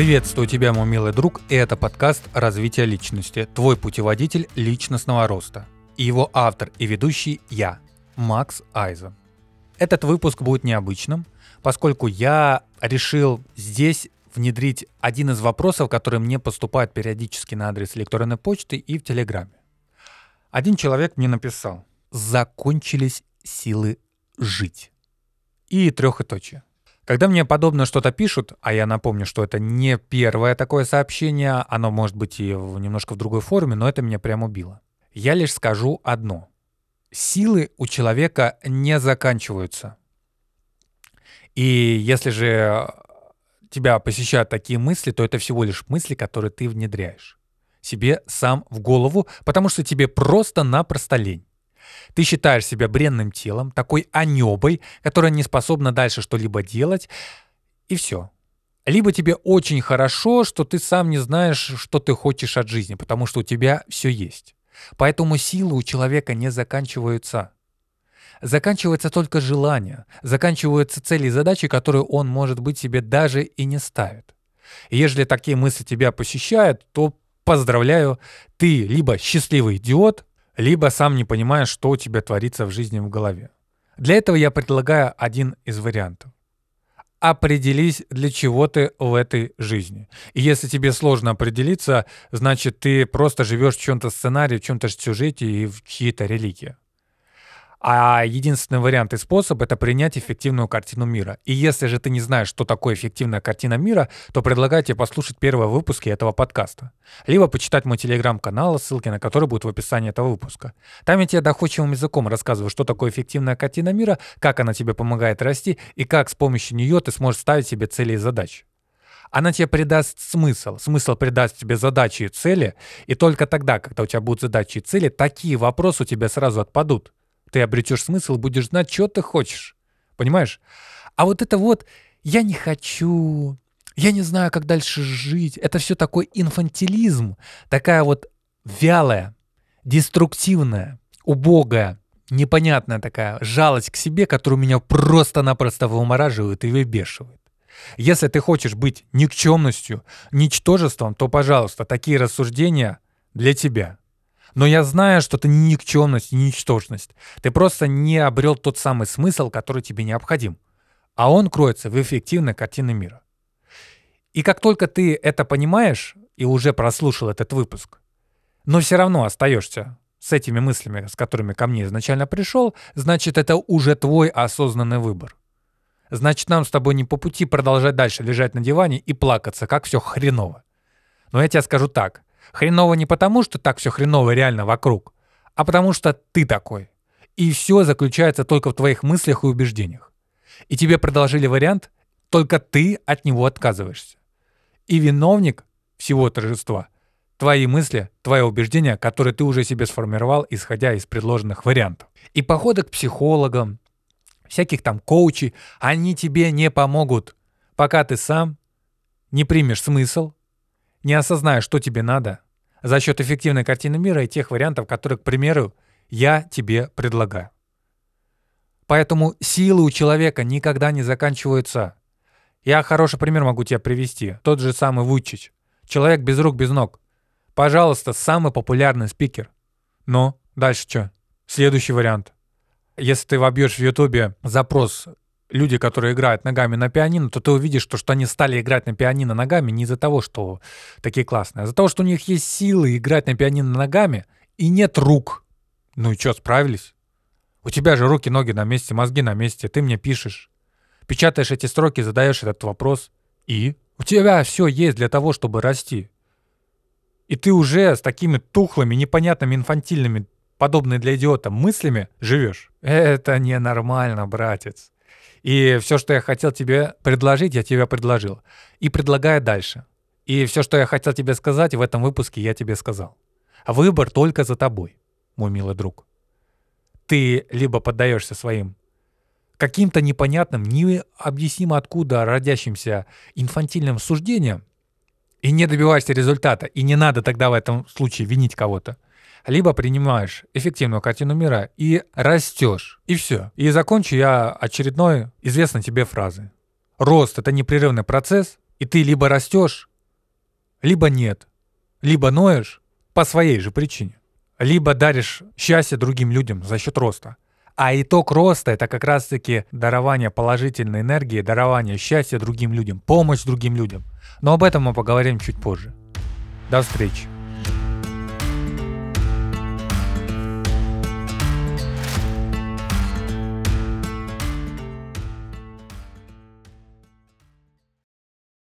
Приветствую тебя, мой милый друг, и это подкаст «Развитие личности», твой путеводитель личностного роста. И его автор и ведущий я, Макс Айзен. Этот выпуск будет необычным, поскольку я решил здесь внедрить один из вопросов, который мне поступает периодически на адрес электронной почты и в Телеграме. Один человек мне написал «Закончились силы жить». И трехоточие. Когда мне подобно что-то пишут, а я напомню, что это не первое такое сообщение, оно может быть и в, немножко в другой форме, но это меня прям убило. Я лишь скажу одно. Силы у человека не заканчиваются. И если же тебя посещают такие мысли, то это всего лишь мысли, которые ты внедряешь себе сам в голову, потому что тебе просто-напросто лень. Ты считаешь себя бренным телом, такой анебой, которая не способна дальше что-либо делать, и все. Либо тебе очень хорошо, что ты сам не знаешь, что ты хочешь от жизни, потому что у тебя все есть. Поэтому силы у человека не заканчиваются. Заканчивается только желание, заканчиваются цели и задачи, которые он, может быть, себе даже и не ставит. И если такие мысли тебя посещают, то поздравляю, ты либо счастливый идиот, либо сам не понимаешь, что у тебя творится в жизни в голове. Для этого я предлагаю один из вариантов. Определись, для чего ты в этой жизни. И если тебе сложно определиться, значит, ты просто живешь в чем-то сценарии, в чем-то сюжете и в чьей-то религии. А единственный вариант и способ — это принять эффективную картину мира. И если же ты не знаешь, что такое эффективная картина мира, то предлагаю тебе послушать первые выпуски этого подкаста. Либо почитать мой телеграм-канал, ссылки на который будут в описании этого выпуска. Там я тебе доходчивым языком рассказываю, что такое эффективная картина мира, как она тебе помогает расти и как с помощью нее ты сможешь ставить себе цели и задачи. Она тебе придаст смысл. Смысл придаст тебе задачи и цели. И только тогда, когда у тебя будут задачи и цели, такие вопросы у тебя сразу отпадут ты обретешь смысл, будешь знать, что ты хочешь. Понимаешь? А вот это вот «я не хочу», «я не знаю, как дальше жить», это все такой инфантилизм, такая вот вялая, деструктивная, убогая, непонятная такая жалость к себе, которую меня просто-напросто вымораживает и выбешивает. Если ты хочешь быть никчемностью, ничтожеством, то, пожалуйста, такие рассуждения для тебя. Но я знаю, что это не никчемность, не ничтожность. Ты просто не обрел тот самый смысл, который тебе необходим. А он кроется в эффективной картине мира. И как только ты это понимаешь и уже прослушал этот выпуск, но все равно остаешься с этими мыслями, с которыми ко мне изначально пришел, значит, это уже твой осознанный выбор. Значит, нам с тобой не по пути продолжать дальше лежать на диване и плакаться, как все хреново. Но я тебе скажу так. Хреново не потому, что так все хреново реально вокруг, а потому что ты такой. И все заключается только в твоих мыслях и убеждениях. И тебе предложили вариант, только ты от него отказываешься. И виновник всего торжества — твои мысли, твои убеждения, которые ты уже себе сформировал, исходя из предложенных вариантов. И походы к психологам, всяких там коучей, они тебе не помогут, пока ты сам не примешь смысл, не осознаешь, что тебе надо, за счет эффективной картины мира и тех вариантов, которые, к примеру, я тебе предлагаю. Поэтому силы у человека никогда не заканчиваются. Я хороший пример могу тебе привести. Тот же самый Вучич. Человек без рук, без ног. Пожалуйста, самый популярный спикер. Ну, дальше что? Следующий вариант. Если ты вобьешь в Ютубе запрос люди, которые играют ногами на пианино, то ты увидишь, что, что они стали играть на пианино ногами не из-за того, что такие классные, а из-за того, что у них есть силы играть на пианино ногами и нет рук. Ну и что, справились? У тебя же руки, ноги на месте, мозги на месте, ты мне пишешь. Печатаешь эти строки, задаешь этот вопрос. И? У тебя все есть для того, чтобы расти. И ты уже с такими тухлыми, непонятными, инфантильными, подобные для идиота мыслями живешь. Это ненормально, братец. И все, что я хотел тебе предложить, я тебе предложил. И предлагаю дальше. И все, что я хотел тебе сказать в этом выпуске, я тебе сказал. Выбор только за тобой, мой милый друг. Ты либо поддаешься своим каким-то непонятным, необъяснимо откуда родящимся инфантильным суждениям и не добиваешься результата, и не надо тогда в этом случае винить кого-то – либо принимаешь эффективную картину мира и растешь. И все. И закончу я очередной известной тебе фразы. Рост — это непрерывный процесс, и ты либо растешь, либо нет. Либо ноешь по своей же причине, либо даришь счастье другим людям за счет роста. А итог роста — это как раз-таки дарование положительной энергии, дарование счастья другим людям, помощь другим людям. Но об этом мы поговорим чуть позже. До встречи.